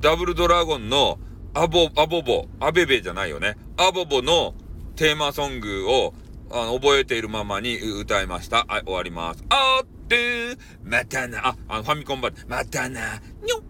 ダブルドラゴンのアボ、アボボ、アベベじゃないよね。アボボのテーマソングをあの覚えているままに歌いました。はい、終わります。あーってまたな、あ、あのファミコン版、またな、にょっ